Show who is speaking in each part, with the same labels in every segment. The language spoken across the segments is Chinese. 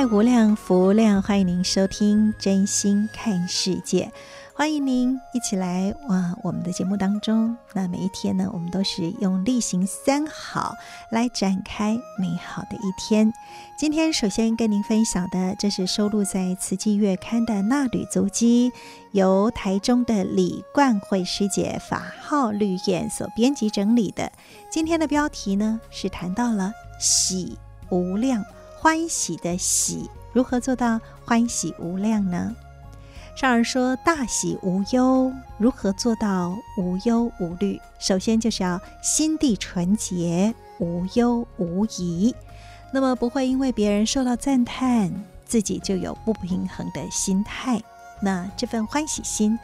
Speaker 1: 爱无量，福无量，欢迎您收听真心看世界。欢迎您一起来哇！我们的节目当中，那每一天呢，我们都是用例行三好来展开美好的一天。今天首先跟您分享的，这是收录在《慈济月刊》的纳履足迹，由台中的李冠慧师姐法号绿燕所编辑整理的。今天的标题呢，是谈到了喜无量，欢喜的喜，如何做到欢喜无量呢？上人说：“大喜无忧，如何做到无忧无虑？首先就是要心地纯洁，无忧无疑。那么不会因为别人受到赞叹，自己就有不平衡的心态。那这份欢喜心，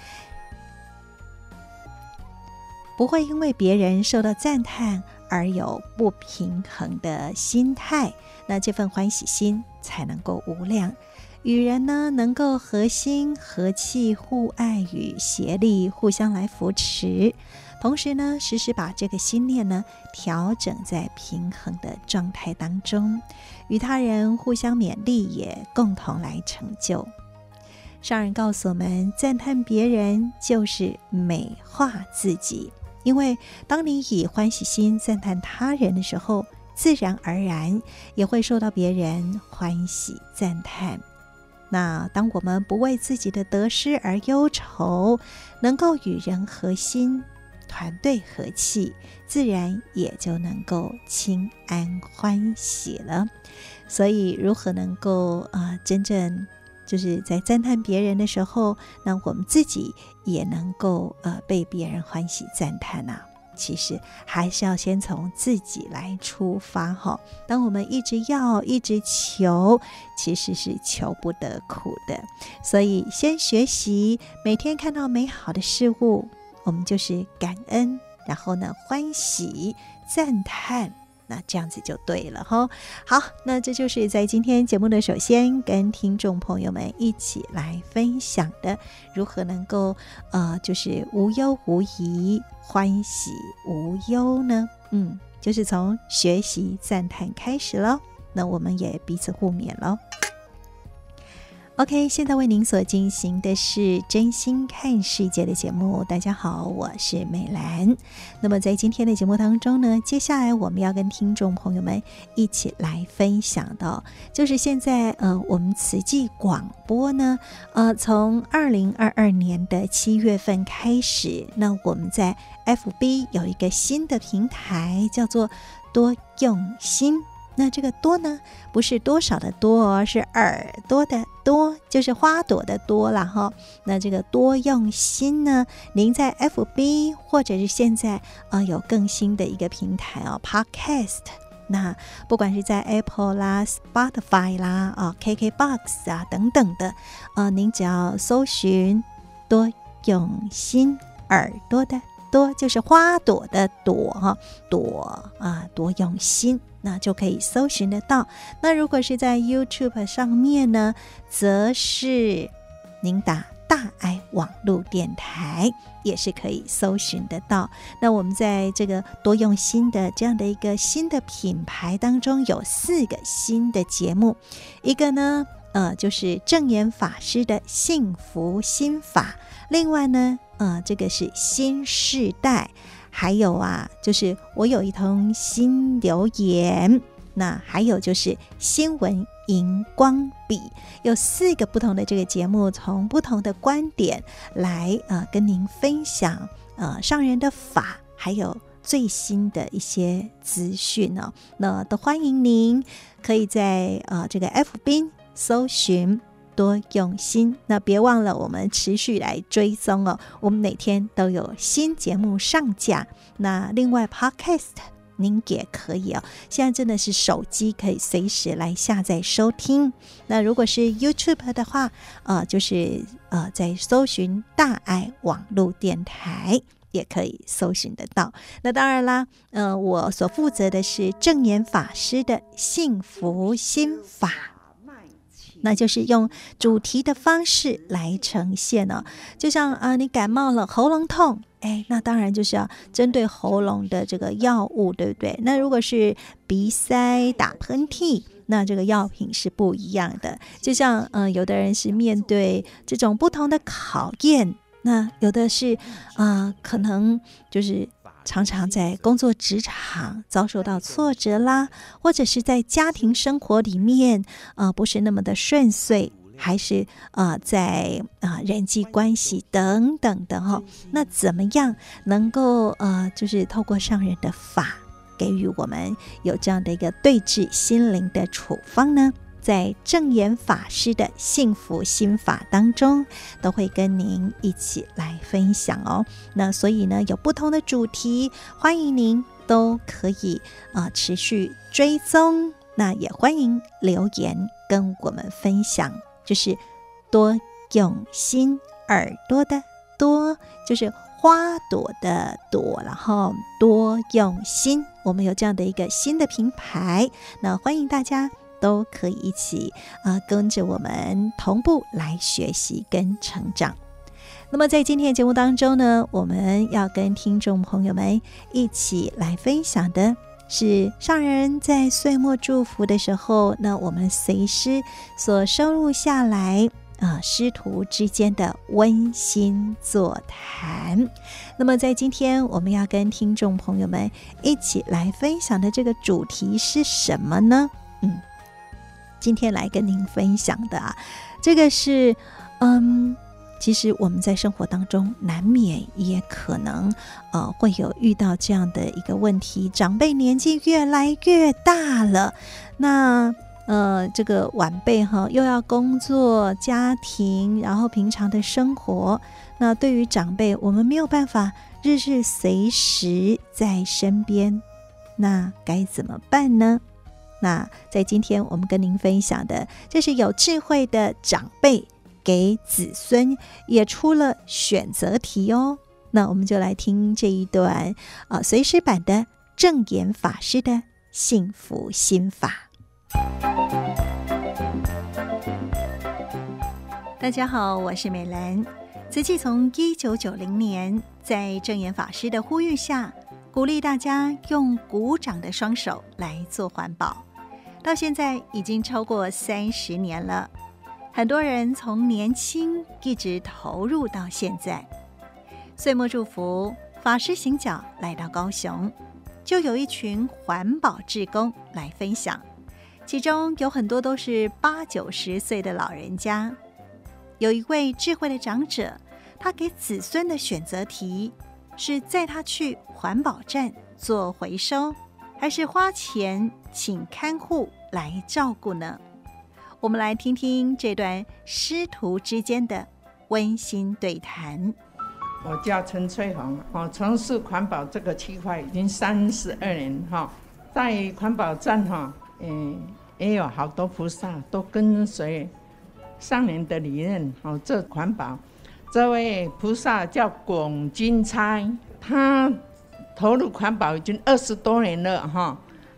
Speaker 1: 不会因为别人受到赞叹而有不平衡的心态。那这份欢喜心才能够无量。”与人呢，能够和心和气，互爱与协力，互相来扶持。同时呢，时时把这个心念呢调整在平衡的状态当中，与他人互相勉励，也共同来成就。上人告诉我们，赞叹别人就是美化自己，因为当你以欢喜心赞叹他人的时候，自然而然也会受到别人欢喜赞叹。那当我们不为自己的得失而忧愁，能够与人和心、团队和气，自然也就能够心安欢喜了。所以，如何能够啊、真正就是在赞叹别人的时候，那我们自己也能够呃被别人欢喜赞叹呐、啊？其实还是要先从自己来出发哈。当我们一直要、一直求，其实是求不得苦的。所以先学习，每天看到美好的事物，我们就是感恩，然后呢欢喜、赞叹。那这样子就对了哈。好，那这就是在今天节目的首先跟听众朋友们一起来分享的，如何能够呃，就是无忧无疑、欢喜无忧呢？嗯，就是从学习赞叹开始喽。那我们也彼此互勉喽。OK，现在为您所进行的是真心看世界的节目。大家好，我是美兰。那么在今天的节目当中呢，接下来我们要跟听众朋友们一起来分享的，就是现在呃，我们慈济广播呢，呃，从二零二二年的七月份开始，那我们在 FB 有一个新的平台，叫做多用心。那这个多呢，不是多少的多哦，是耳朵的多，就是花朵的多了哈。那这个多用心呢，您在 FB 或者是现在啊、有更新的一个平台哦，Podcast。那不管是在 Apple 啦、Spotify 啦、啊 KKBox 啊等等的，呃，您只要搜寻多用心，耳朵的多就是花朵的朵哈，朵啊多用心。那就可以搜寻得到。那如果是在 YouTube 上面呢，则是您打“大爱网络电台”也是可以搜寻得到。那我们在这个多用心的这样的一个新的品牌当中，有四个新的节目。一个呢，呃，就是证严法师的幸福心法；另外呢，呃，这个是新世代。还有啊，就是我有一通新留言，那还有就是新闻荧光笔，有四个不同的这个节目，从不同的观点来呃跟您分享呃上人的法，还有最新的一些资讯呢。那都欢迎您可以在呃这个 FB 搜寻。多用心，那别忘了我们持续来追踪哦。我们每天都有新节目上架。那另外，Podcast 您也可以哦。现在真的是手机可以随时来下载收听。那如果是 YouTube 的话，呃，就是呃，在搜寻大爱网络电台也可以搜寻得到。那当然啦，呃，我所负责的是证严法师的幸福心法。那就是用主题的方式来呈现呢、哦，就像啊、你感冒了，喉咙痛，哎，那当然就是要针对喉咙的这个药物，对不对？那如果是鼻塞、打喷嚏，那这个药品是不一样的。就像嗯、有的人是面对这种不同的考验，那有的是啊、可能就是。常常在工作职场遭受到挫折啦，或者是在家庭生活里面，呃，不是那么的顺遂，还是呃，在啊、人际关系等等的哈、哦，那怎么样能够呃，就是透过上人的法，给予我们有这样的一个对治心灵的处方呢？在证严法师的幸福心法当中，都会跟您一起来分享哦。那所以呢，有不同的主题，欢迎您都可以啊、持续追踪。那也欢迎留言跟我们分享，就是多用心，耳朵的多就是花朵的朵，然后多用心。我们有这样的一个新的品牌，那欢迎大家。都可以一起啊、跟着我们同步来学习跟成长。那么在今天的节目当中呢，我们要跟听众朋友们一起来分享的是上人在岁末祝福的时候，那我们随师所收录下来啊、师徒之间的温馨座谈。那么在今天我们要跟听众朋友们一起来分享的这个主题是什么呢？嗯。今天来跟您分享的啊，这个是，嗯，其实我们在生活当中难免也可能，呃，会有遇到这样的一个问题，长辈年纪越来越大了，那呃，这个晚辈哈又要工作、家庭，然后平常的生活，那对于长辈，我们没有办法日日随时在身边，那该怎么办呢？那在今天我们跟您分享的，这是有智慧的长辈给子孙也出了选择题哦。那我们就来听这一段啊，随师版的证言法师的幸福心法。大家好，我是美兰。慈济从一九九零年在证言法师的呼吁下，鼓励大家用鼓掌的双手来做环保。到现在已经超过三十年了，很多人从年轻一直投入到现在。岁末祝福，法师行脚来到高雄，就有一群环保志工来分享，其中有很多都是八九十岁的老人家。有一位智慧的长者，他给子孙的选择题是载他去环保站做回收，还是花钱请看护来照顾呢？我们来听听这段师徒之间的温馨对谈。
Speaker 2: 我叫陈翠红，我从事环保这个区块已经三十二年哈，在环保站哈，嗯，也有好多菩萨都跟随上年的理念哦做环保。这位菩萨叫龚金钗，他。投入环保已经二十多年了哈，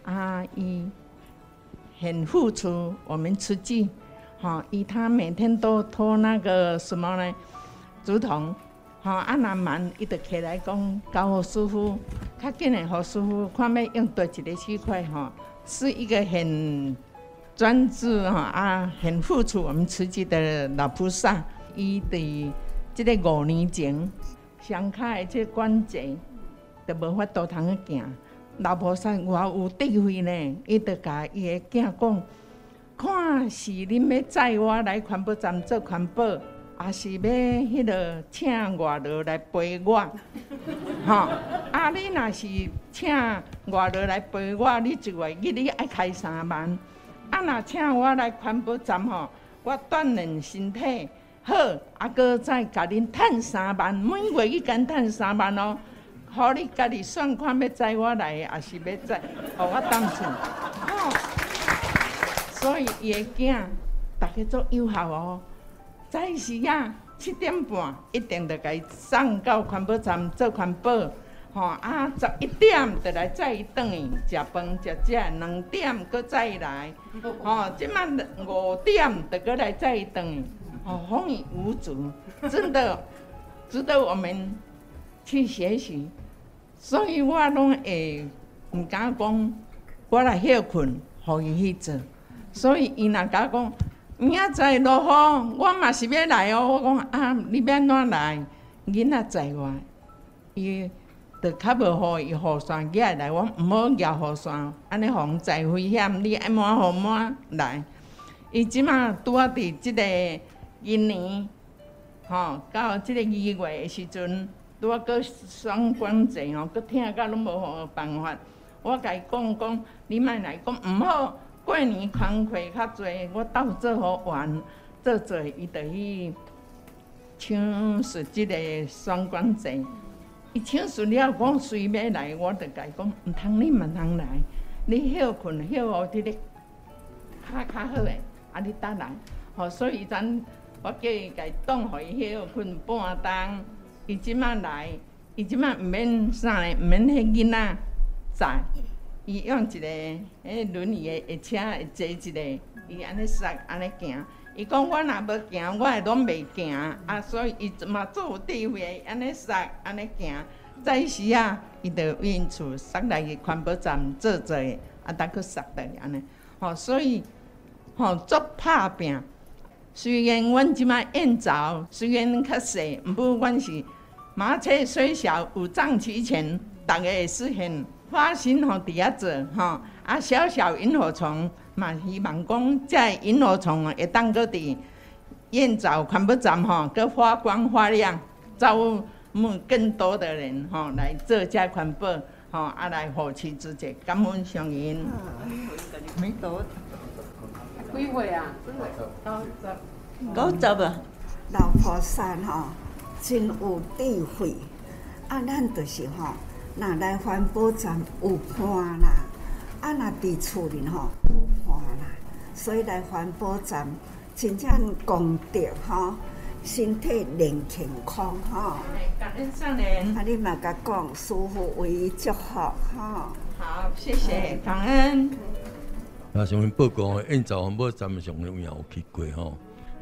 Speaker 2: 阿姨很付出。我们慈济，哈，以他每天都拖那个什么呢？竹筒，哈，阿南蛮伊就起来讲，交给师傅，较紧的和师傅看要用多几个区块哈，是一个很专注哈啊，很付出。我们慈济的老菩萨，伊的这个五年前，上开这关节。都无法度通去行，老菩萨偌有智慧呢，伊就甲伊个囝讲，看是恁要载我来环保站做环保，还是要迄个请外劳来陪我？吼、哦，啊，你若是请外劳来陪我，你一个月你爱开三万。啊，若请我来环保站吼，我锻炼身体好，啊，搁再甲恁趁三万，每月去干趁三万哦。好，你家己算看要载我来，还是要载，互我当厝。哦，所以伊个囝，大家做友好哦。早时啊，七点半一定着甲伊送到环保站做环保。吼啊，十一点着来载伊转去食饭食食，两点搁载伊来。吼，即满五点着搁来载伊转去。吼，风雨无阻，真的值得我们去学习。所以我拢会毋敢讲，我来休困，互伊去做。所以伊若甲讲，明仔载落雨，我嘛是要来哦。我讲啊，你要怎来？囡仔载我，伊着较无互伊雨伞举来，我毋好举雨伞，安尼防载危险。你爱满互满来。伊即马拄啊伫即个今年，吼到即个二月诶时阵。拄啊，搁双关节哦，搁疼甲拢无好办法。我甲伊讲讲，你莫来讲毋好。过年工课较济，我斗做好玩，做做伊着去抢述即个双关节。伊抢述了，我随要来，我就甲伊讲，毋通你毋通来，你休困休互即个较较好诶，啊你倒来。吼，所以咱我叫伊甲伊当互伊休困半冬。伊即马来，伊即马毋免啥嘞，毋免迄囡仔载，伊用一个迄轮椅个车会坐一个，伊安尼塞安尼行。伊讲我若要行，我会拢袂行。啊，所以伊嘛做有智慧，安尼塞安尼行。早时啊，伊着因厝塞来去环保站坐坐，啊，逐去塞倒安尼。吼，所以吼做拍拼。虽然阮即马燕巢虽然较细，毋过阮是。马车虽小，五脏齐全，大家会实现花心吼底下做吼，啊小小萤火虫嘛，希望讲在萤火虫会当个伫燕巢环保站吼，搁发光发亮，招募更多的人吼来做这款保吼，啊来护持自己，感恩上人。没多几岁啊？九十，九十啊，
Speaker 3: 老菩萨吼。真有智慧，啊，咱就是吼，若来环保站有伴啦，啊，若伫厝里吼有伴啦，所以来环保站真正功德吼，身体练健康吼。
Speaker 2: 感恩上人。
Speaker 3: 啊，你嘛甲讲，师父为伊祝福吼。
Speaker 2: 好，谢谢，感恩。
Speaker 4: 啊，上面报告，因在环保站上面有去过吼。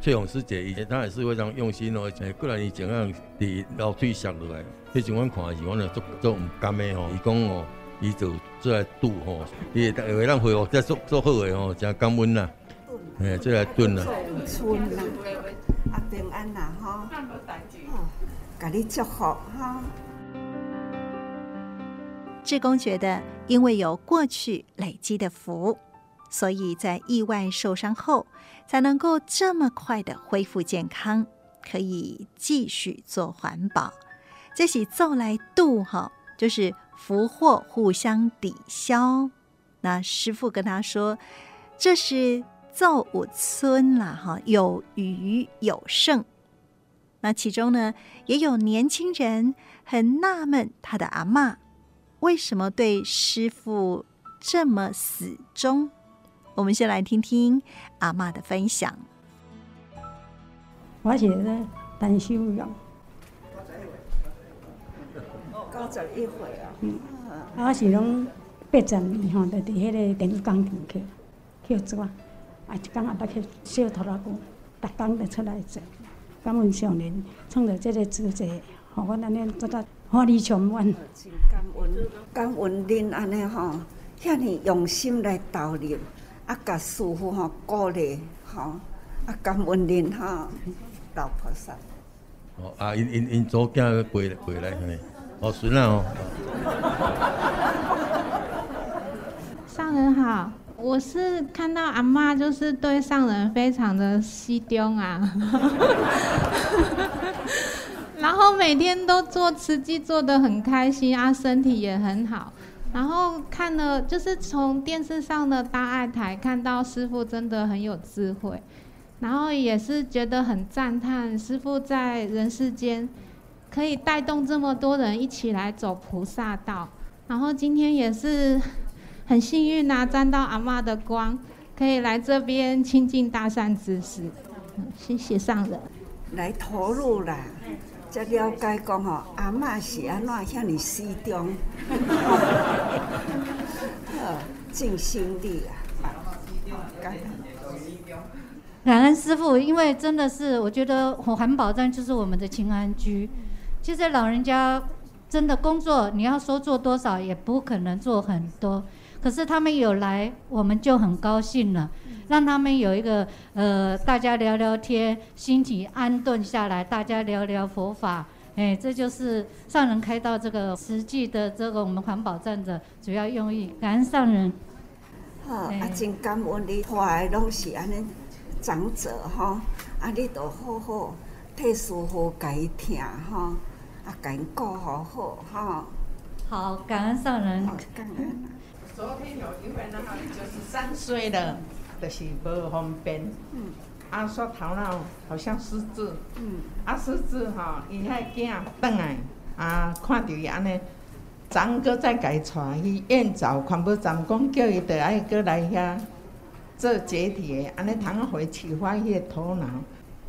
Speaker 4: 翠红师姐，以前她也是非常用心哦。诶，过来伊怎样伫楼梯上落来，迄阵阮看的是，阮就做做毋甘的吼。伊讲哦，伊就做来拄吼，伊会会咱恢复再做做好诶吼，真感恩啦。诶，做来炖啦。
Speaker 3: 春啦，啊平安啦吼。哦，甲你祝福哈。
Speaker 1: 志工觉得，因为有过去累积的福。所以在意外受伤后，才能够这么快的恢复健康，可以继续做环保。这是做来度哈，就是福祸互相抵消。那师傅跟他说，这是造物村啦哈，有余有剩。那其中呢，也有年轻人很纳闷，他的阿嬷为什么对师傅这么死忠。我们先来听听阿妈的分享。
Speaker 5: 我是咧陈秀容，
Speaker 3: 九十一岁啊。
Speaker 5: 嗯，我是拢八十年吼，就伫迄个电子工厂去去做啊。啊，一工也捌去小拖拉机，逐工就出来做。感恩上人创造这个姿势，互阮安尼做得法力充满。
Speaker 3: 真感恩，感恩恁安尼吼，遐尼用心来投入。啊，甲师傅吼鼓励吼，啊，感恩恁吼，老菩萨。
Speaker 4: 哦，啊，因因因祖囝陪陪来，嘿，哦，孙啊哦。
Speaker 6: 上人好，我是看到阿嬷就是对上人非常的惜重啊，然后每天都做慈济做得很开心啊，身体也很好。然后看了就是从电视上的大爱台看到师傅真的很有智慧，然后也是觉得很赞叹师傅在人世间可以带动这么多人一起来走菩萨道。然后今天也是。很幸运呐、啊，沾到阿嬷的光，可以来这边亲近大善知识。谢谢上人。
Speaker 3: 来投入啦，才了解讲吼，阿嬷是安怎遐尔惜重，尽心力啊。感恩，
Speaker 7: 感恩师傅，因为真的是，我觉得环保站就是我们的清安居。其实老人家真的工作，你要说做多少，也不可能做很多。可是他们有来，我们就很高兴了，让他们有一个呃，大家聊聊天，心情安顿下来，大家聊聊佛法，哎，这就是上人开到这个实际的这个我们环保站的主要用意。感恩上人。
Speaker 3: 好，啊，真感恩你，怀拢是安尼长者哈，啊，你都好好替师父家己听哈，啊，家己顾好好哈。
Speaker 7: 好，感恩上人。
Speaker 3: 感恩。
Speaker 2: 昨天有一位呢，就是三岁了，就是无方便。嗯。啊，说头脑好像失智。嗯。啊，失智吼，伊遐囝转来，啊，看到伊安尼，昨个再改带去燕巢环保站，讲叫伊得爱过来遐做解体的，安尼通回启发伊的头脑。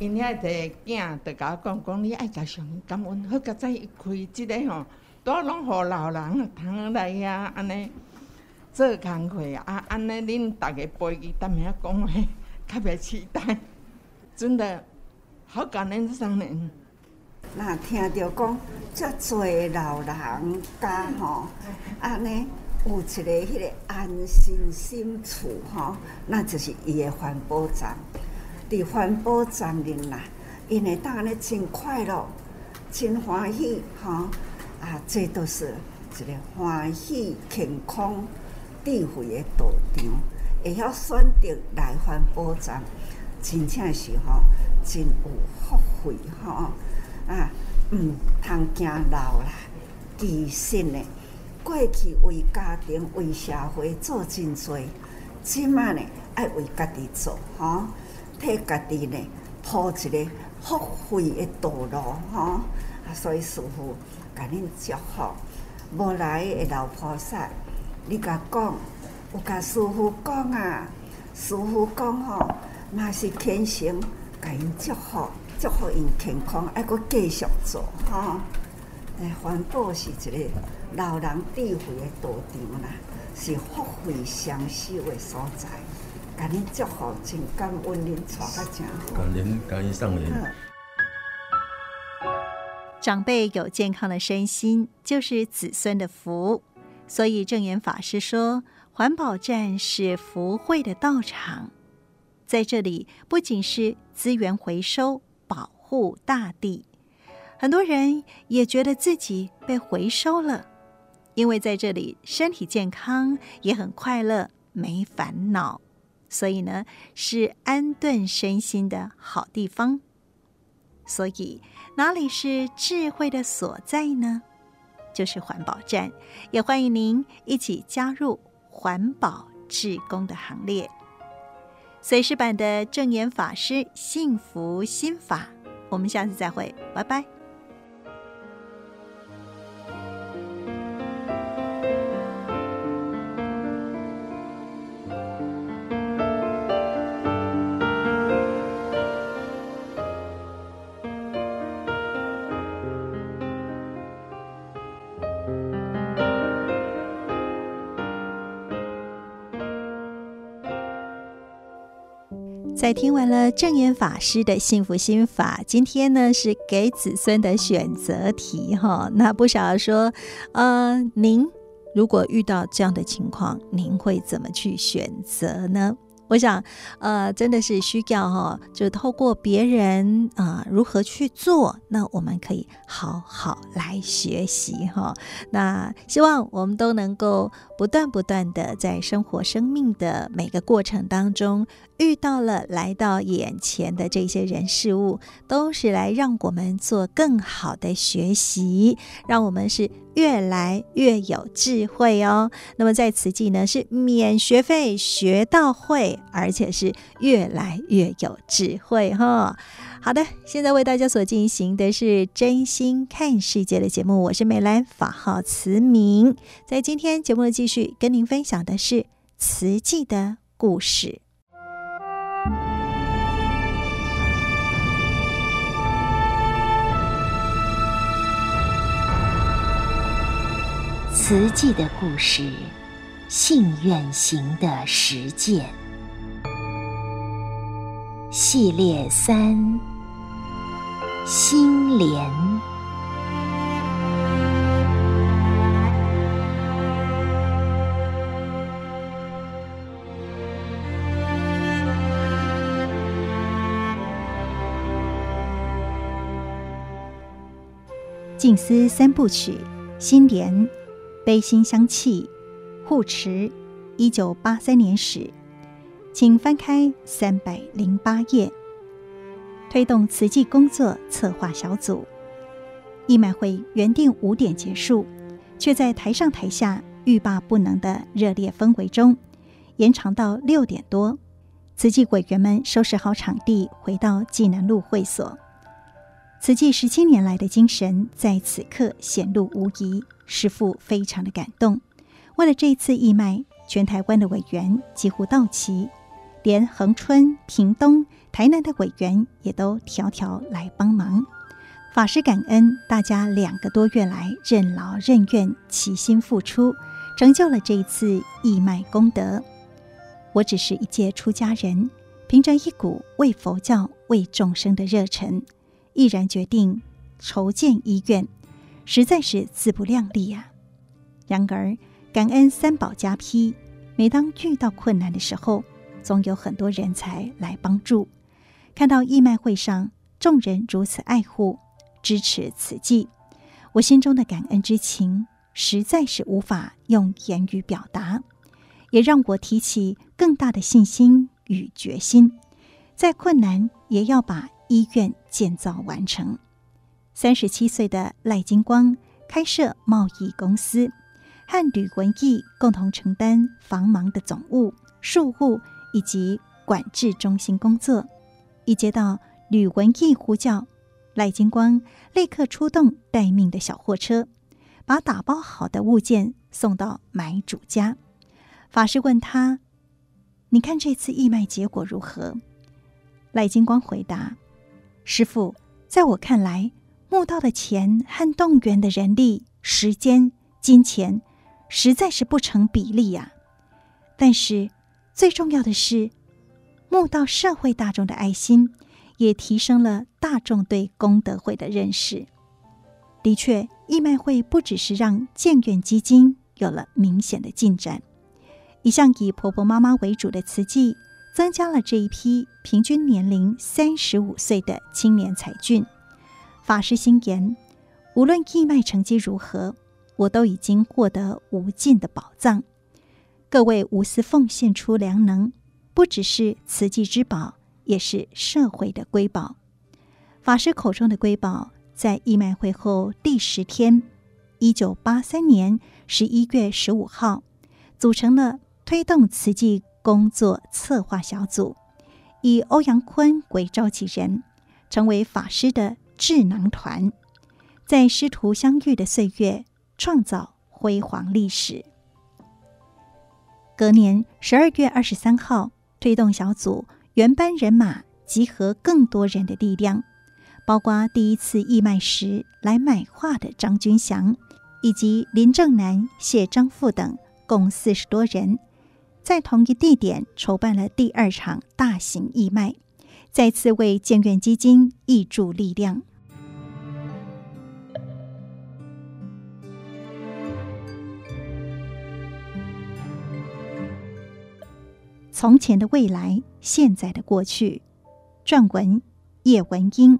Speaker 2: 因遐个囝得甲我讲，讲你爱甲上感恩，好甲再开即个吼，都拢互老人通来遐安尼。做工课啊，安尼恁大家陪伊，当面讲话，特别期待，真的好感恩上人。
Speaker 3: 那听到讲，遮济老人家吼，安尼有一个迄个安心心处吼，那就是伊的环保站。伫环保站里啦，因会当安尼真快乐，真欢喜吼，啊，这都是一个欢喜健康。智慧的道场，会晓选择来环保站，真正是吼，真有福慧吼啊！毋通惊老啦，其实呢，过去为家庭、为社会做真多，即马呢爱为家己做吼，替家己呢铺一个福慧的道路吼啊！所以师父甲恁祝福，无来的老菩萨。你甲讲，有甲师傅讲啊，师傅讲吼，嘛是虔诚，甲因祝福，祝福因健康，还阁继续做吼。诶，环保是一个老人智慧的道场啦，是福慧双修的所在。甲恁祝福，真感恩恁带甲真好。
Speaker 4: 感恩感恩上人。
Speaker 1: 长辈有健康的身心，就是子孙的福。所以证严法师说，环保站是福慧的道场，在这里不仅是资源回收、保护大地，很多人也觉得自己被回收了，因为在这里身体健康，也很快乐，没烦恼，所以呢，是安顿身心的好地方。所以哪里是智慧的所在呢？就是环保站，也欢迎您一起加入环保志工的行列。随时版的正言法师幸福心法，我们下次再会，拜拜。在听完了正言法师的幸福心法，今天呢是给子孙的选择题哈。那不晓得说，呃，您如果遇到这样的情况，您会怎么去选择呢？我想，呃，真的是需要哈，就透过别人啊、如何去做，那我们可以好好来学习哈。那希望我们都能够不断不断的在生活、生命的每个过程当中，遇到了来到眼前的这些人事物，都是来让我们做更好的学习，让我们是越来越有智慧哦。那么在慈济呢，是免学费学到会。而且是越来越有智慧哈。好的，现在为大家所进行的是真心看世界的节目，我是美兰，法号慈明。在今天节目的继续跟您分享的是慈济的故事。
Speaker 8: 慈济的故事，信愿行的实践。系列三：心莲。
Speaker 1: 静思三部曲：心莲、悲心相契、护持。一九八三年始。请翻开三百零八页。推动慈济工作策划小组，义卖会原定五点结束，却在台上台下欲罢不能的热烈氛围中，延长到六点多。慈济委员们收拾好场地，回到济南路会所。慈济十七年来的精神在此刻显露无遗，师父非常的感动。为了这次义卖，全台湾的委员几乎到齐。连恒春、屏东、台南的委员也都条条来帮忙。法师感恩大家两个多月来任劳任怨、齐心付出，成就了这一次义卖功德。我只是一介出家人，凭着一股为佛教、为众生的热忱，毅然决定筹建医院，实在是自不量力、啊。然而，感恩三宝加批，每当遇到困难的时候，总有很多人才来帮助。看到义卖会上众人如此爱护、支持此计，我心中的感恩之情实在是无法用言语表达，也让我提起更大的信心与决心，再困难也要把医院建造完成。三十七岁的赖金光开设贸易公司，和吕文义共同承担繁忙的总务、术务。以及管制中心工作，一接到吕文义呼叫，赖金光立刻出动待命的小货车，把打包好的物件送到买主家。法师问他：“你看这次义卖结果如何？”赖金光回答：“师父，在我看来，募到的钱和动员的人力、时间、金钱，实在是不成比例呀。但是。”最重要的是，募到社会大众的爱心，也提升了大众对功德会的认识。的确，义卖会不只是让建院基金有了明显的进展，一向以婆婆妈妈为主的慈济，增加了这一批平均年龄三十五岁的青年才俊。法师心言：无论义卖成绩如何，我都已经获得无尽的宝藏。各位无私奉献出良能，不只是慈济之宝，也是社会的瑰宝。法师口中的瑰宝，在义卖会后第十天，一九八三年十一月十五号，组成了推动慈济工作策划小组，以欧阳坤为召集人，成为法师的智囊团，在师徒相遇的岁月，创造辉煌历史。隔年十二月二十三号，推动小组原班人马集合更多人的力量，包括第一次义卖时来买画的张君祥，以及林正南、谢章富等，共四十多人，在同一地点筹办了第二场大型义卖，再次为建院基金挹注力量。从前的未来，现在的过去。撰文叶文英。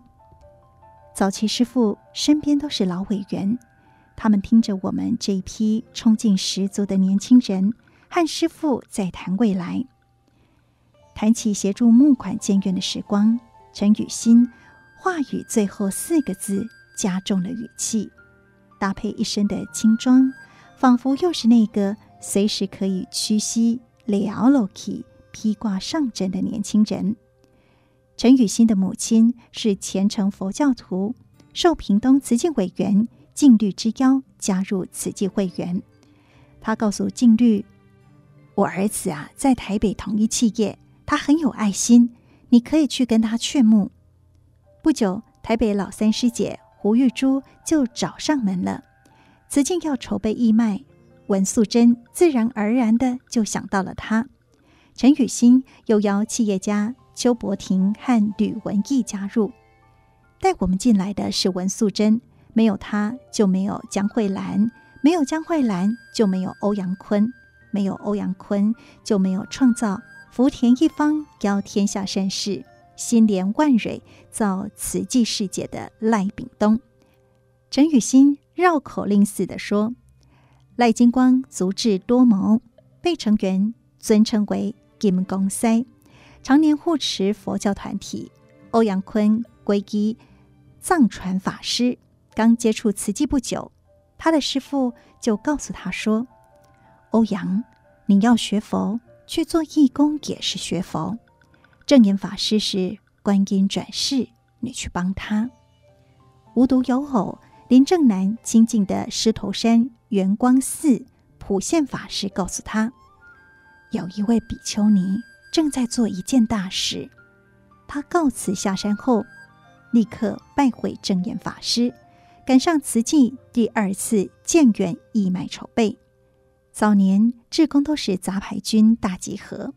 Speaker 1: 早期师父身边都是老委员，他们听着我们这一批冲劲十足的年轻人和师父在谈未来，谈起协助募款建院的时光。陈雨欣话语最后四个字加重了语气，搭配一身的轻装，仿佛又是那个随时可以屈膝了了起。披挂上阵的年轻人，陈雨欣的母亲是虔诚佛教徒，受屏东慈济委员静律之邀加入慈济会员。他告诉静律：“我儿子啊，在台北同一企业，他很有爱心，你可以去跟他劝募。”不久，台北老三师姐胡玉珠就找上门了。慈济要筹备义卖，文素贞自然而然的就想到了他。陈雨欣又邀企业家邱伯庭和吕文义加入。带我们进来的是文素贞，没有她就没有江慧兰，没有江慧兰就没有欧阳坤，没有欧阳坤就没有创造福田一方邀天下善士，心连万蕊造慈济世界的赖炳东。陈雨欣绕口令似的说：“赖金光足智多谋，被成员尊称为。”金光师常年护持佛教团体。欧阳坤皈依藏传法师，刚接触慈济不久，他的师父就告诉他说：“欧阳，你要学佛，去做义工也是学佛。证严法师是观音转世，你去帮他。”无独有偶，林正南亲近的狮头山圆光寺普现法师告诉他。有一位比丘尼正在做一件大事，他告辞下山后，立刻拜会证严法师，赶上慈济第二次建院义卖筹备。早年志工都是杂牌军大集合，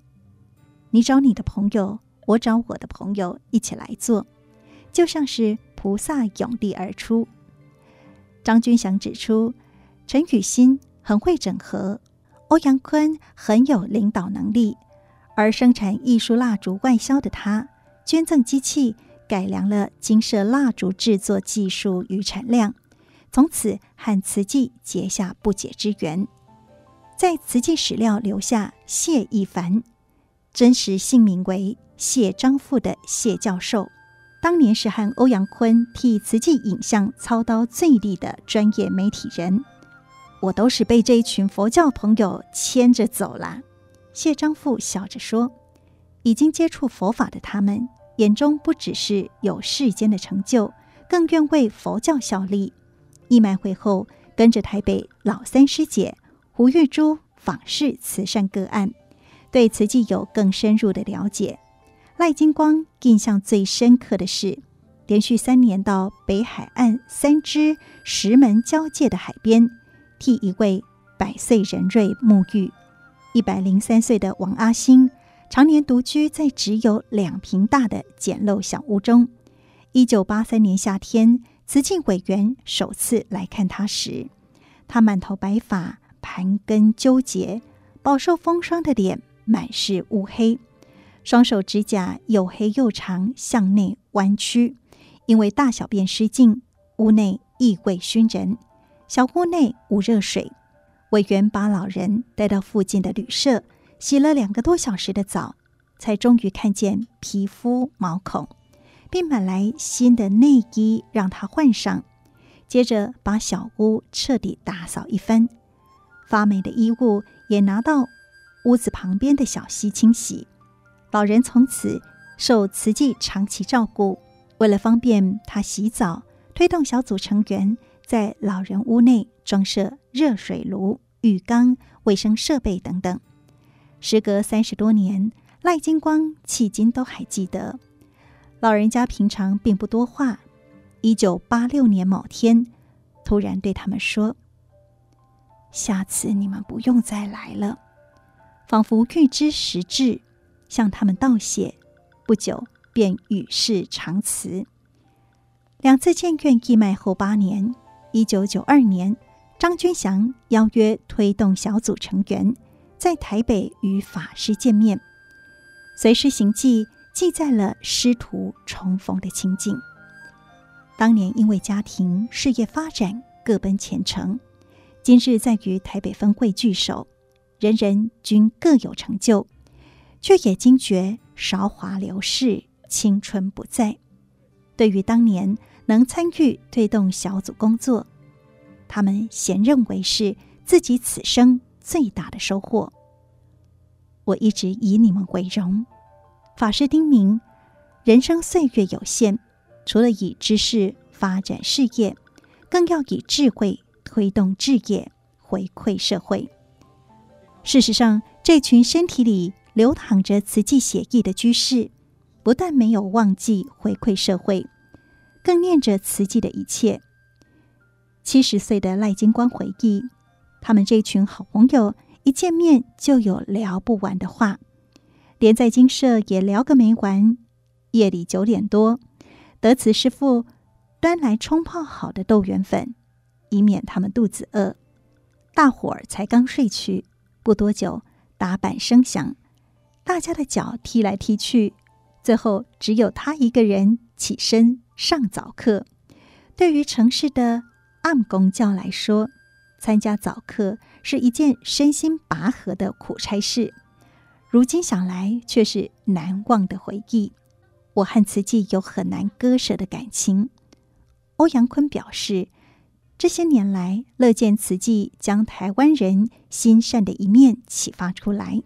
Speaker 1: 你找你的朋友，我找我的朋友一起来做，就像是菩萨涌地而出。张君祥指出，陈雨欣很会整合。欧阳坤很有领导能力，而生产艺术蜡烛外销的他，捐赠机器，改良了金色蜡烛制作技术与产量，从此和瓷器结下不解之缘。在慈济史料留下谢一凡，真实姓名为谢章富的谢教授，当年是和欧阳坤替慈济影像操刀最利的专业媒体人。我都是被这一群佛教朋友牵着走了。谢章富笑着说：“已经接触佛法的他们，眼中不只是有世间的成就，更愿为佛教效力。义卖会后，跟着台北老三师姐吴玉珠访视慈善个案，对慈济有更深入的了解。赖金光印象最深刻的是，连续三年到北海岸三芝石门交界的海边。”替一位百岁人瑞沐浴，一百零三岁的王阿兴常年独居在只有两坪大的简陋小屋中。一九八三年夏天，慈济委员首次来看他时，他满头白发，盘根纠结，饱受风霜的脸满是乌黑，双手指甲又黑又长，向内弯曲，因为大小便失禁，屋内异味熏人。小屋内无热水，委员把老人带到附近的旅社，洗了两个多小时的澡，才终于看见皮肤毛孔，并买来新的内衣让他换上。接着把小屋彻底打扫一番，发霉的衣物也拿到屋子旁边的小溪清洗。老人从此受慈济长期照顾，为了方便他洗澡，推动小组成员。在老人屋内装设热水炉、浴缸、卫生设备等等。时隔三十多年，赖金光迄今都还记得。老人家平常并不多话。一九八六年某天，突然对他们说：“下次你们不用再来了。”仿佛预知时至，向他们道谢。不久便与世长辞。两次建院义卖后八年。一九九二年，张君祥邀约推动小组成员在台北与法师见面，随师行记记载了师徒重逢的情景。当年因为家庭事业发展各奔前程，今日在于台北分会聚首，人人均各有成就，却也惊觉韶华流逝，青春不在。对于当年能参与推动小组工作，他们咸认为是自己此生最大的收获。我一直以你们为荣。法师叮咛：人生岁月有限。除了以知识发展事业，更要以智慧推动置业，回馈社会。事实上，这群身体里流淌着慈济血液的居士，不但没有忘记回馈社会，更念着慈济的一切。七十岁的赖金光回忆，他们这群好朋友一见面就有聊不完的话，连在精舍也聊个没完。夜里九点多。德慈师父端来冲泡好的豆圆粉，以免他们肚子饿。大伙儿才刚睡去，不多久，打板声响，大家的脚踢来踢去，最后只有他一个人起身上早课。对于城市的暗公教来说，参加早课是一件身心拔河的苦差事，如今想来却是难忘的回忆。我和慈济有很难割舍的感情。欧阳坤表示，这些年来乐见慈济将台湾人心善的一面启发出来，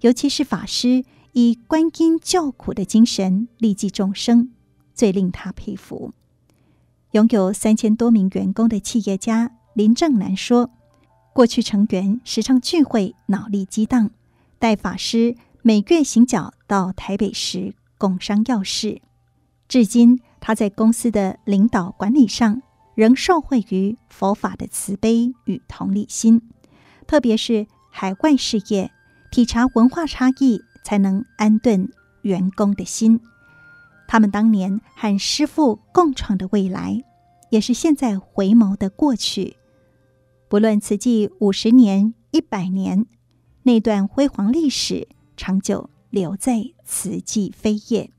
Speaker 1: 尤其是法师以观音救苦的精神利济众生，最令他佩服。拥有三千多名员工的企业家林正南说，过去成员时常聚会，脑力激荡，待法师每月行脚到台北时。共商要事，至今他在公司的领导管理上仍受惠于佛法的慈悲与同理心，特别是海外事业，体察文化差异，才能安顿员工的心。他们当年和师父共创的未来，也是现在回眸的过去。不论慈济五十年、一百年，那段辉煌历史，长久。留在慈济飞页。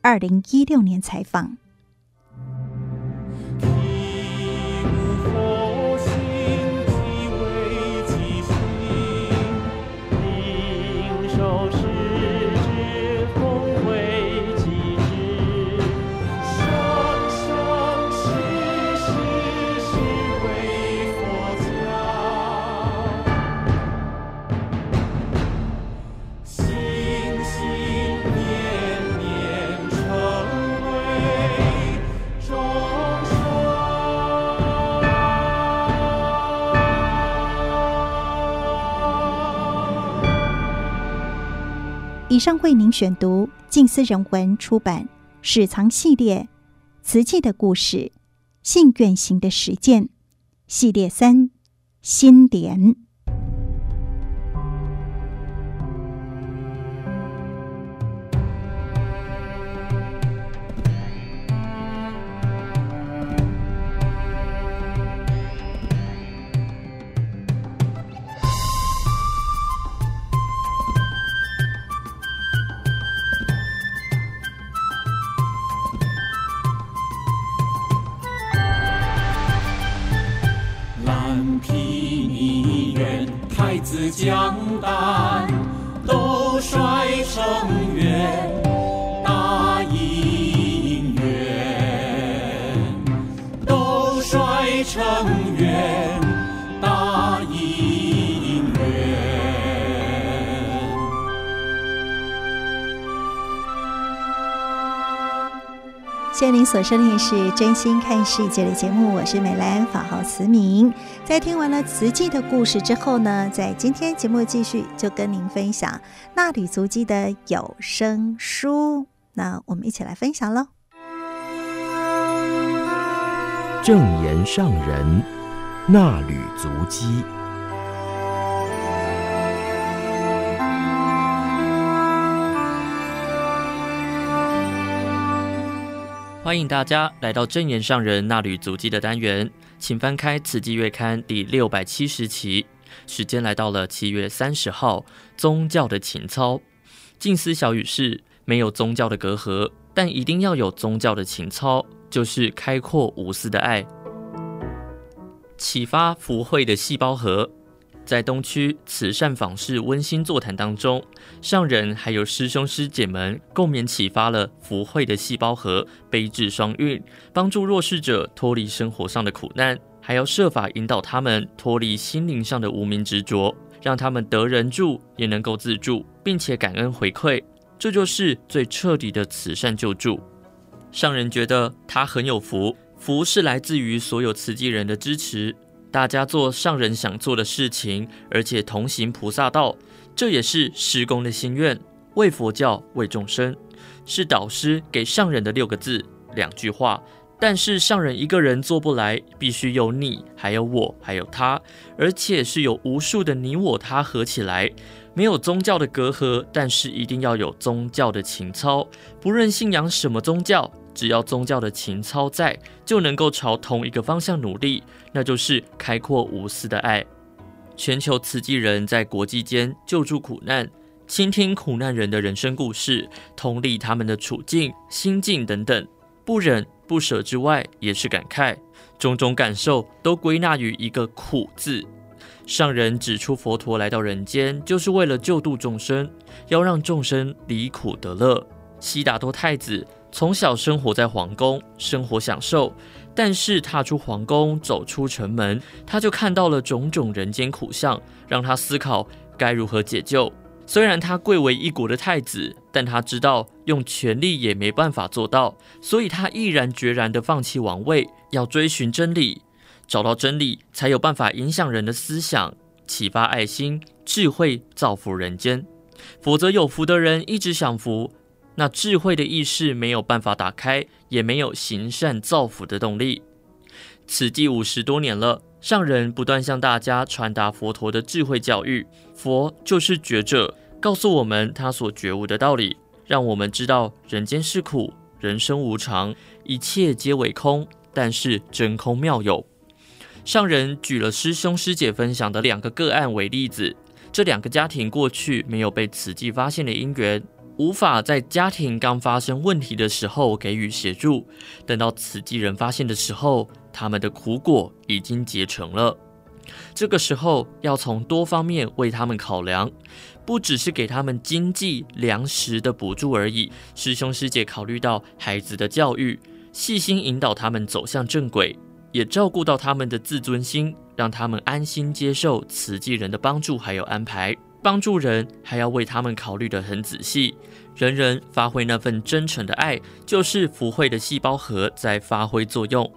Speaker 1: 二零一六年采访。上为您选读静思人文出版《史藏系列》《瓷器的故事》《信愿行的实践》系列三《
Speaker 9: 新莲》。
Speaker 1: 现在您所收听的是《真心看世界》的节目，我是美兰，法号慈明。在听完了慈济的故事之后呢，在今天节目继续就跟您分享纳履足迹的有声书。那我们一起来分享喽。
Speaker 10: 正言上人纳履足迹。
Speaker 11: 欢迎大家来到证言上人那旅足迹的单元，请翻开《此季月刊》第六百七十期，时间来到了七月三十号，宗教的情操。静思小语是没有宗教的隔阂，但一定要有宗教的情操，就是开阔无私的爱，启发福慧的细胞核。在东区慈善访视温馨座谈当中，上人还有师兄师姐们共勉启发了福慧的细胞核，悲智双运，帮助弱势者脱离生活上的苦难，还要设法引导他们脱离心灵上的无明执着，让他们得人助也能够自助，并且感恩回馈，这就是最彻底的慈善救助。上人觉得他很有福，福是来自于所有慈济人的支持。大家做上人想做的事情，而且同行菩萨道，这也是师公的心愿。为佛教，为众生，是导师给上人的六个字、两句话。但是上人一个人做不来，必须有你，还有我，还有他，而且是有无数的你我他合起来。没有宗教的隔阂，但是一定要有宗教的情操。不论信仰什么宗教。只要宗教的情操在，就能够朝同一个方向努力，那就是开阔无私的爱。全球慈济人在国际间救助苦难，倾听苦难人的人生故事，同理他们的处境、心境等等，不忍不舍之外，也是感慨，种种感受都归纳于一个“苦”字。上人指出，佛陀来到人间，就是为了救度众生，要让众生离苦得乐。悉达多太子。从小生活在皇宫，生活享受，但是踏出皇宫，走出城门，他就看到了种种人间苦相，让他思考该如何解救。虽然他贵为一国的太子，但他知道用权力也没办法做到，所以他毅然决然地放弃王位，要追寻真理，找到真理，才有办法影响人的思想，启发爱心、智慧，造福人间。否则，有福的人一直享福。那智慧的意识没有办法打开，也没有行善造福的动力。此地五十多年了，上人不断向大家传达佛陀的智慧教育。佛就是觉者，告诉我们他所觉悟的道理，让我们知道人间是苦，人生无常，一切皆为空，但是真空妙有。上人举了师兄师姐分享的两个个案为例子，这两个家庭过去没有被慈济发现的因缘。无法在家庭刚发生问题的时候给予协助，等到慈济人发现的时候，他们的苦果已经结成了。这个时候要从多方面为他们考量，不只是给他们经济粮食的补助而已。师兄师姐考虑到孩子的教育，细心引导他们走向正轨，也照顾到他们的自尊心，让他们安心接受慈济人的帮助还有安排。帮助人还要为他们考虑得很仔细，人人发挥那份真诚的爱，就是福慧的细胞核在发挥作用。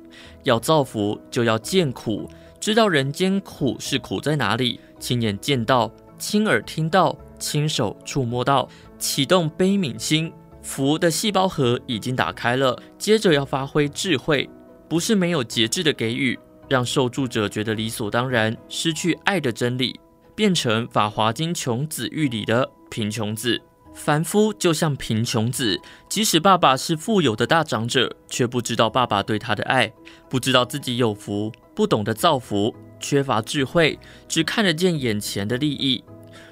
Speaker 11: 要造福，就要见苦，知道人间苦是苦在哪里，亲眼见到，亲耳听到，亲手触摸到，启动悲悯心，福的细胞核已经打开了。接着要发挥智慧，不是没有节制的给予，让受助者觉得理所当然，失去爱的真理。变成《法华经·穷子喻》里的贫穷子，凡夫就像贫穷子，即使爸爸是富有的大长者，却不知道爸爸对他的爱，不知道自己有福，不懂得造福，缺乏智慧，只看得见眼前的利益。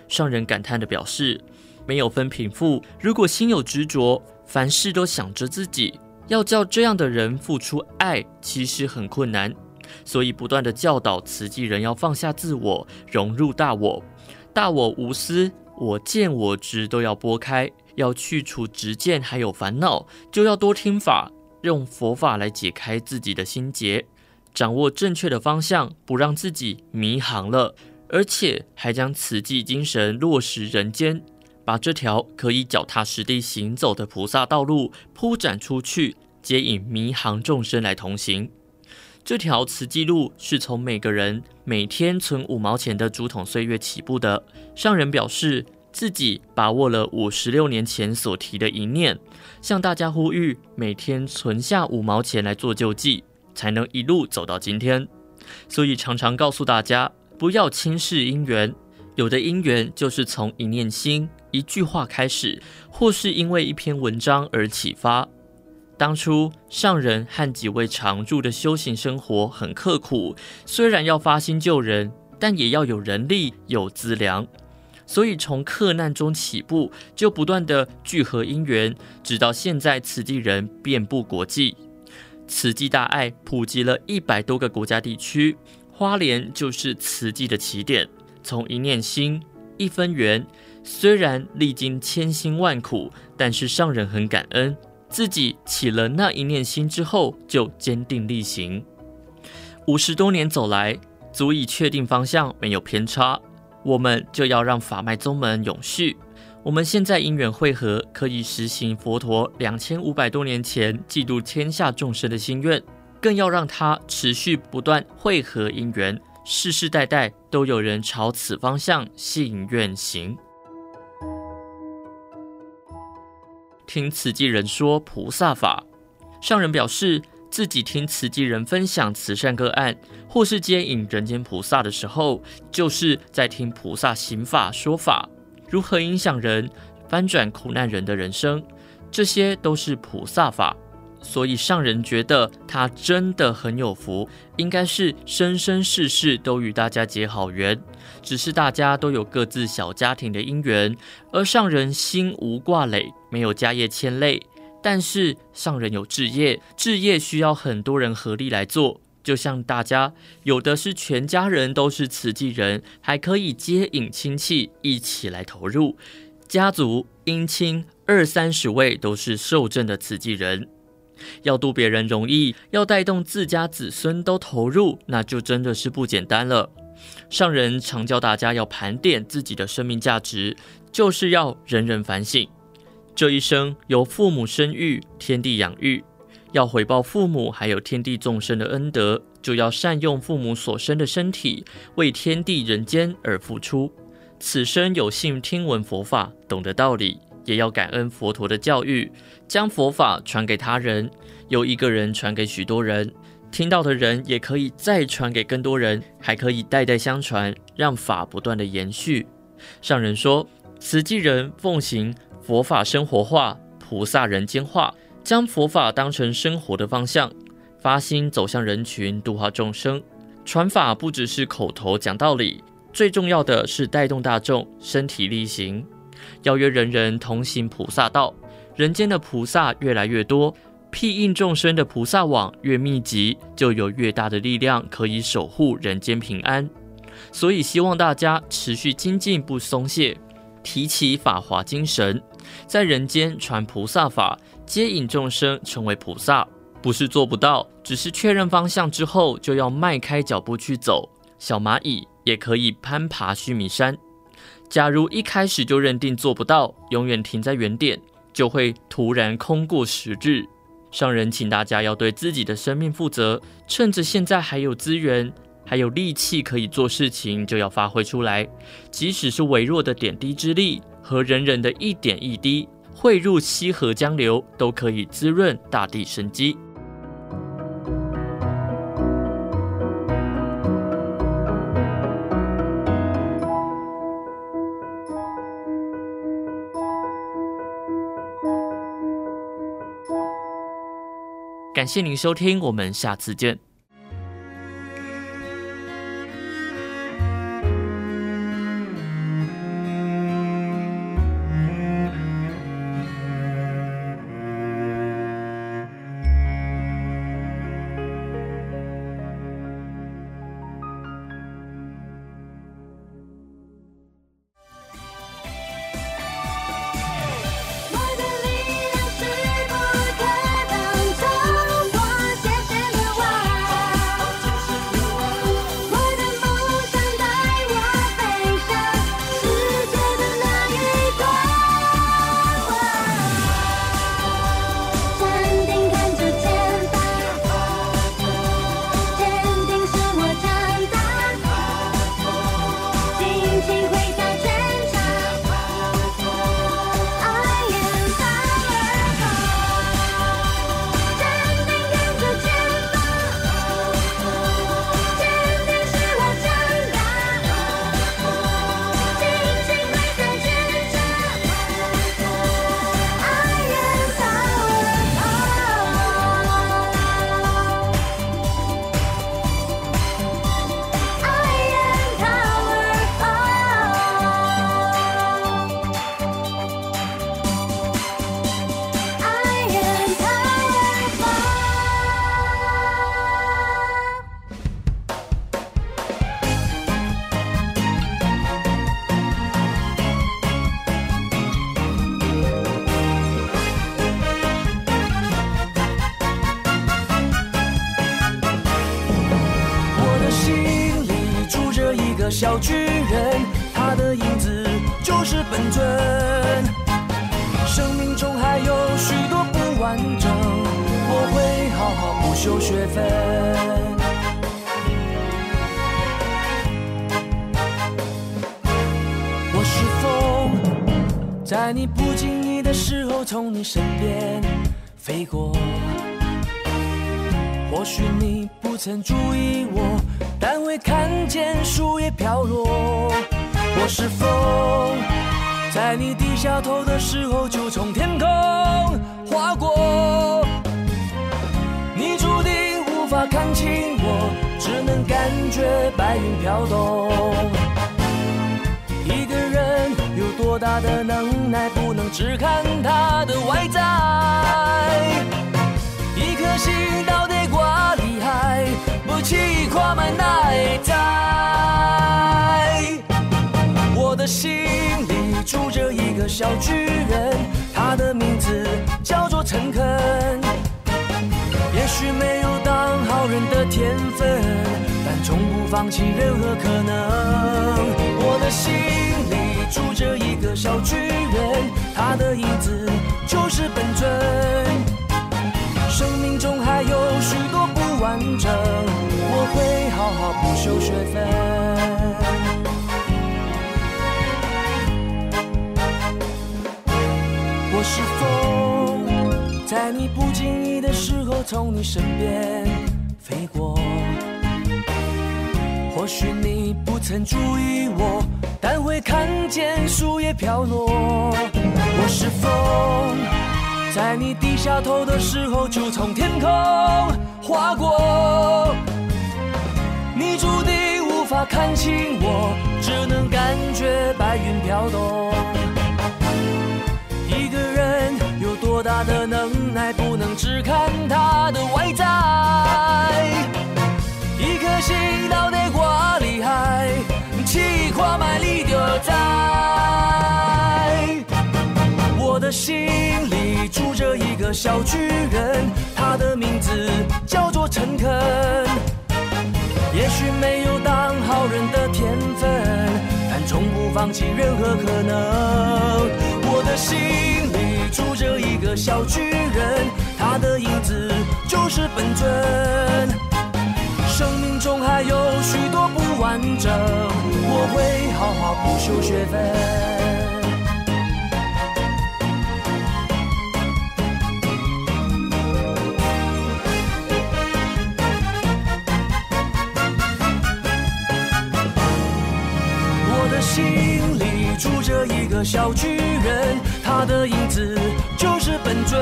Speaker 11: 上人感叹地表示：没有分贫富，如果心有执着，凡事都想着自己，要叫这样的人付出爱，其实很困难。所以，不断地教导慈济人要放下自我，融入大我。大我无私，我见我执都要拨开，要去除执见还有烦恼，就要多听法，用佛法来解开自己的心结，掌握正确的方向，不让自己迷航了。而且还将慈济精神落实人间，把这条可以脚踏实地行走的菩萨道路铺展出去，接引迷航众生来同行。这条慈济路是从每个人每天存五毛钱的竹筒岁月起步的。上人表示，自己把握了五十六年前所提的一念，向大家呼吁，每天存下五毛钱来做救济，才能一路走到今天。所以常常告诉大家，不要轻视因缘，有的因缘就是从一念心、一句话开始，或是因为一篇文章而启发。当初上人和几位常住的修行生活很刻苦，虽然要发心救人，但也要有人力、有资粮。所以从克难中起步，就不断的聚合因缘，直到现在慈济人遍布国际，慈济大爱普及了一百多个国家地区，花莲就是慈济的起点。从一念心、一分缘，虽然历经千辛万苦，但是上人很感恩，自己起了那一念心之后，就坚定力行。五十多年走来，足以确定方向，没有偏差。我们就要让法脉宗门永续。我们现在因缘会合，可以实行佛陀两千五百多年前济度天下众生的心愿，更要让它持续不断会合因缘，世世代代都有人朝此方向信愿行。听慈济人说菩萨法，上人表示。自己听慈济人分享慈善个案，或是接引人间菩萨的时候，就是在听菩萨行法说法，如何影响人，翻转苦难人的人生，这些都是菩萨法。所以上人觉得他真的很有福，应该是生生世世都与大家结好缘。只是大家都有各自小家庭的因缘，而上人心无挂累，没有家业牵累。但是上人有置业，置业需要很多人合力来做。就像大家有的是全家人都是慈济人，还可以接引亲戚一起来投入。家族姻亲二三十位都是受证的慈济人，要度别人容易，要带动自家子孙都投入，那就真的是不简单了。上人常教大家要盘点自己的生命价值，就是要人人反省。这一生由父母生育，天地养育，要回报父母还有天地众生的恩德，就要善用父母所生的身体，为天地人间而付出。此生有幸听闻佛法，懂得道理，也要感恩佛陀的教育，将佛法传给他人，由一个人传给许多人，听到的人也可以再传给更多人，还可以代代相传，让法不断的延续。上人说，慈济人奉行。佛法生活化，菩萨人间化，将佛法当成生活的方向，发心走向人群，度化众生。传法不只是口头讲道理，最重要的是带动大众身体力行，邀约人人同行菩萨道。人间的菩萨越来越多，庇荫众生的菩萨网越密集，就有越大的力量可以守护人间平安。所以希望大家持续精进，不松懈。提起法华精神，在人间传菩萨法，接引众生成为菩萨，不是做不到，只是确认方向之后，就要迈开脚步去走。小蚂蚁也可以攀爬须弥山。假如一开始就认定做不到，永远停在原点，就会突然空过时日。上人请大家要对自己的生命负责，趁着现在还有资源。还有力气可以做事情，就要发挥出来。即使是微弱的点滴之力，和人人的一点一滴汇入溪河江流，都可以滋润大地生机。感谢您收听，我们下次见。
Speaker 12: 小巨人，他的影子就是本尊。生命中还有许多不完整，我会好好补修学分。我是风，在你不经意的时候从你身边飞过。或许你不曾注意我，但会看见树叶飘落。我是风，在你低下头的时候就从天空划过。你注定无法看清我，只能感觉白云飘动。一个人有多大的能耐，不能只看他的外在。一颗心到底。不轻易跨满内在，我的心里住着一个小巨人，他的名字叫做诚恳。也许没有当好人的天分，但从不放弃任何可能。我的心里住着一个小巨人，他的影子就是本尊。生命中还有许多完整，我会好好补修学分。我是风，在你不经意的时候从你身边飞过。或许你不曾注意我，但会看见树叶飘落。我是风。在你低下头的时候，就从天空划过。你注定无法看清我，只能感觉白云飘动。一个人有多大的能耐，不能只看他的外在。一颗心到底多厉害，气跨万里就在。我的心里住着一个小巨人，他的名字叫做诚恳。也许没有当好人的天分，但从不放弃任何可能。我的心里住着一个小巨人，他的影子就是本尊。生命中还有许多不完整，我会好好补修学分。心里住着一个小巨人，他的影子就是本尊。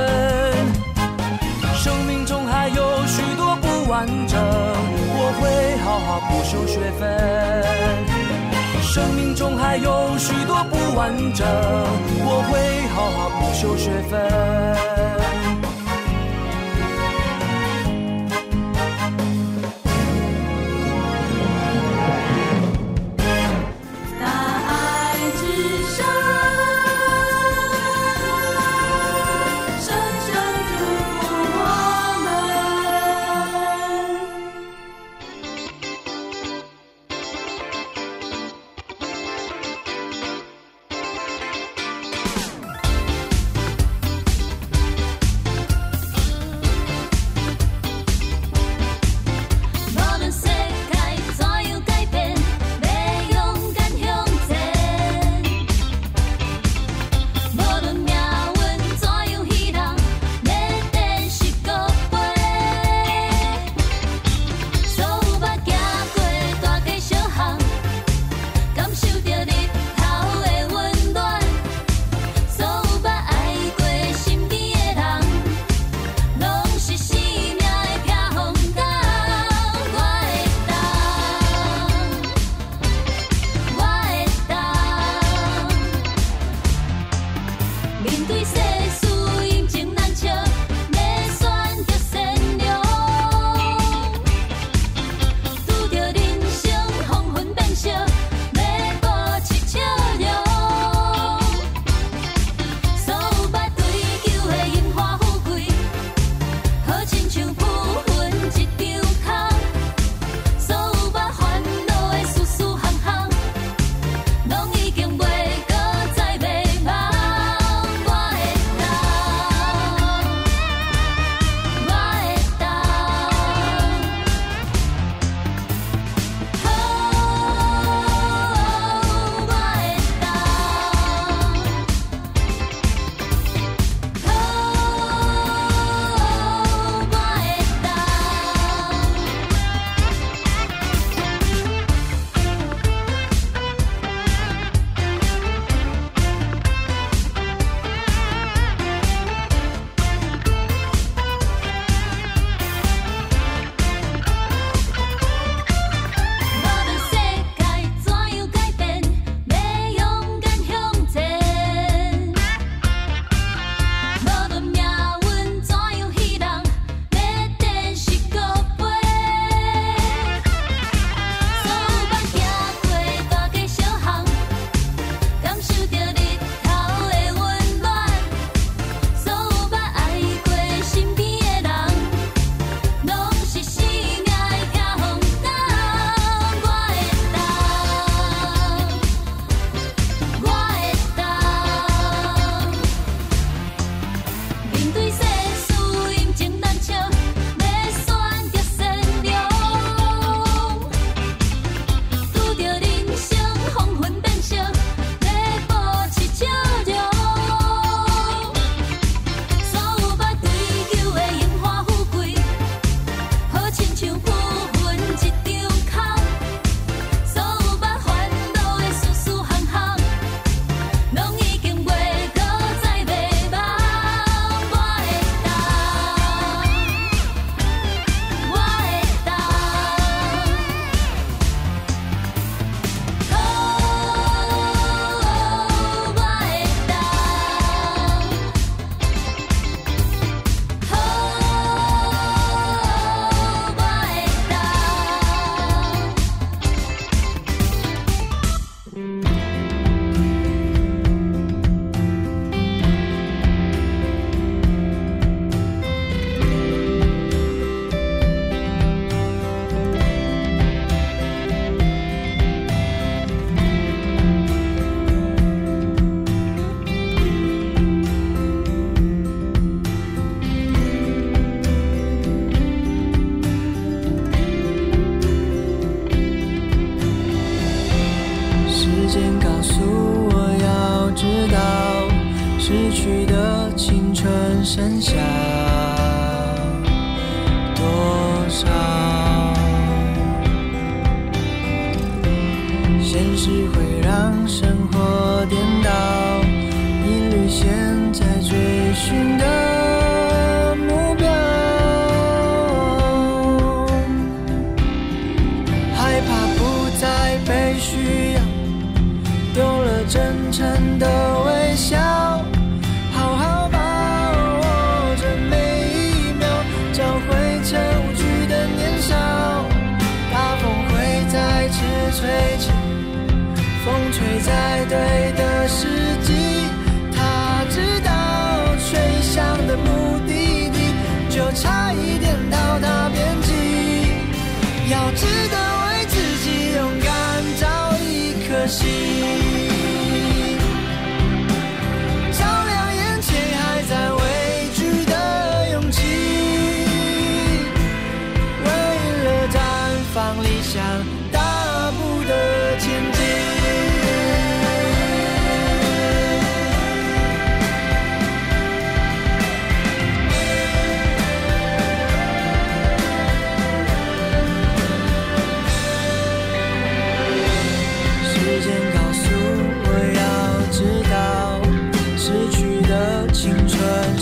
Speaker 12: 生命中还有许多不完整，我会好好补修学分。生命中还有许多不完整，我会好好补修学分。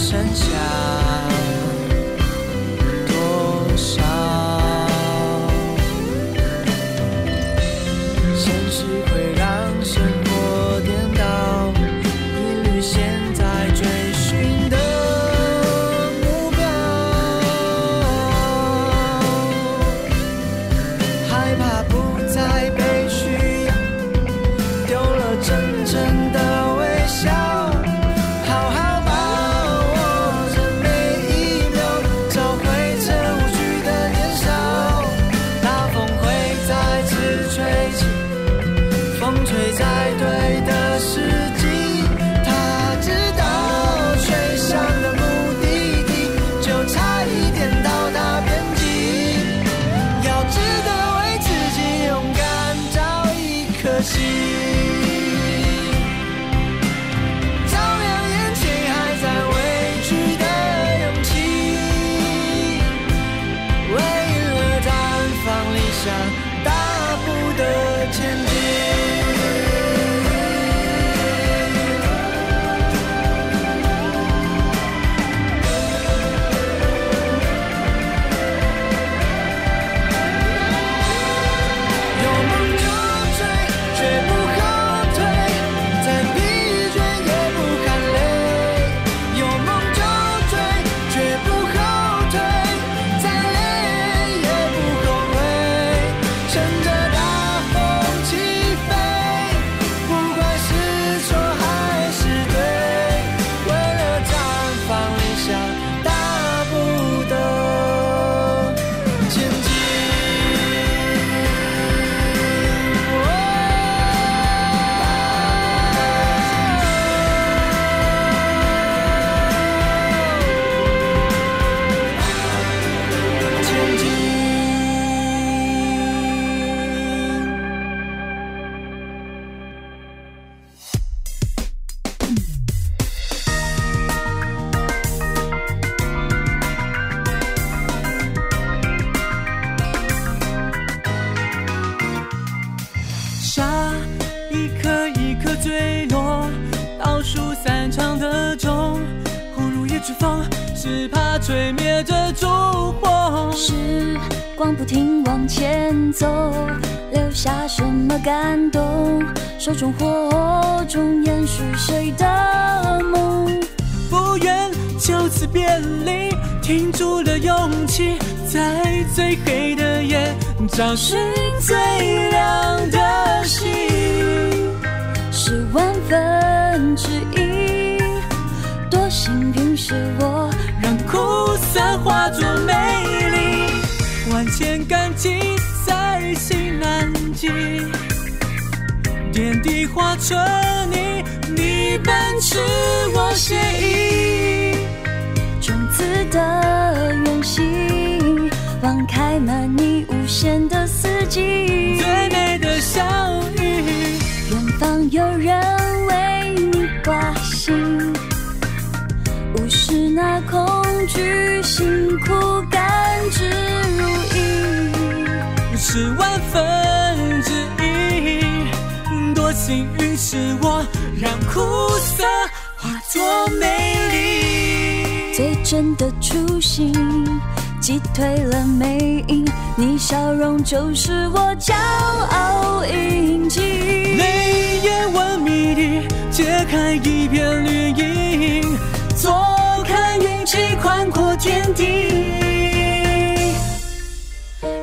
Speaker 13: 盛夏
Speaker 14: 手中火种延续谁的梦？
Speaker 15: 不愿就此别离，停住了勇气，在最黑的夜找寻最亮的星，
Speaker 14: 是万分之一。多幸运是我，
Speaker 15: 让苦涩化作美丽，万千感激化成你，你奔驰我写意，
Speaker 14: 种子的远行，望开满你无限的四季。
Speaker 15: 最美的相遇，
Speaker 14: 远方有人为你挂心，无视。那恐
Speaker 13: 惧，幸运是我，让苦涩化作美丽。
Speaker 14: 最真的初心，击退了魅影，你笑容就是我骄傲印记。
Speaker 13: 泪眼问谜底，揭开一片绿荫，坐看云起宽阔天地，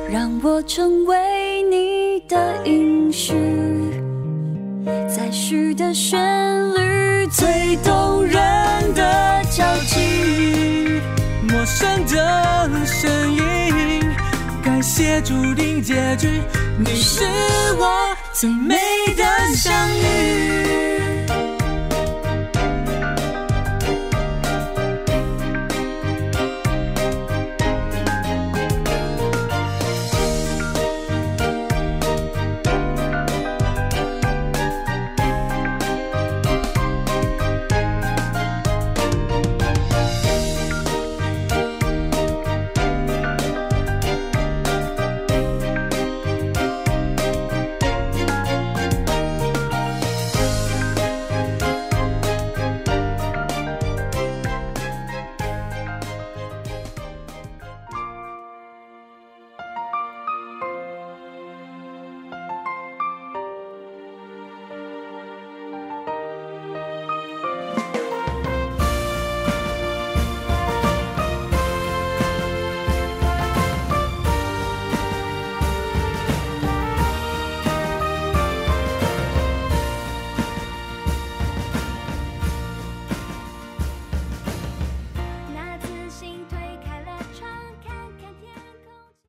Speaker 14: 让我成为你的应许，再续的旋律最动人的交集，
Speaker 13: 陌生的声音，感谢注定结局，你是我最美的相遇。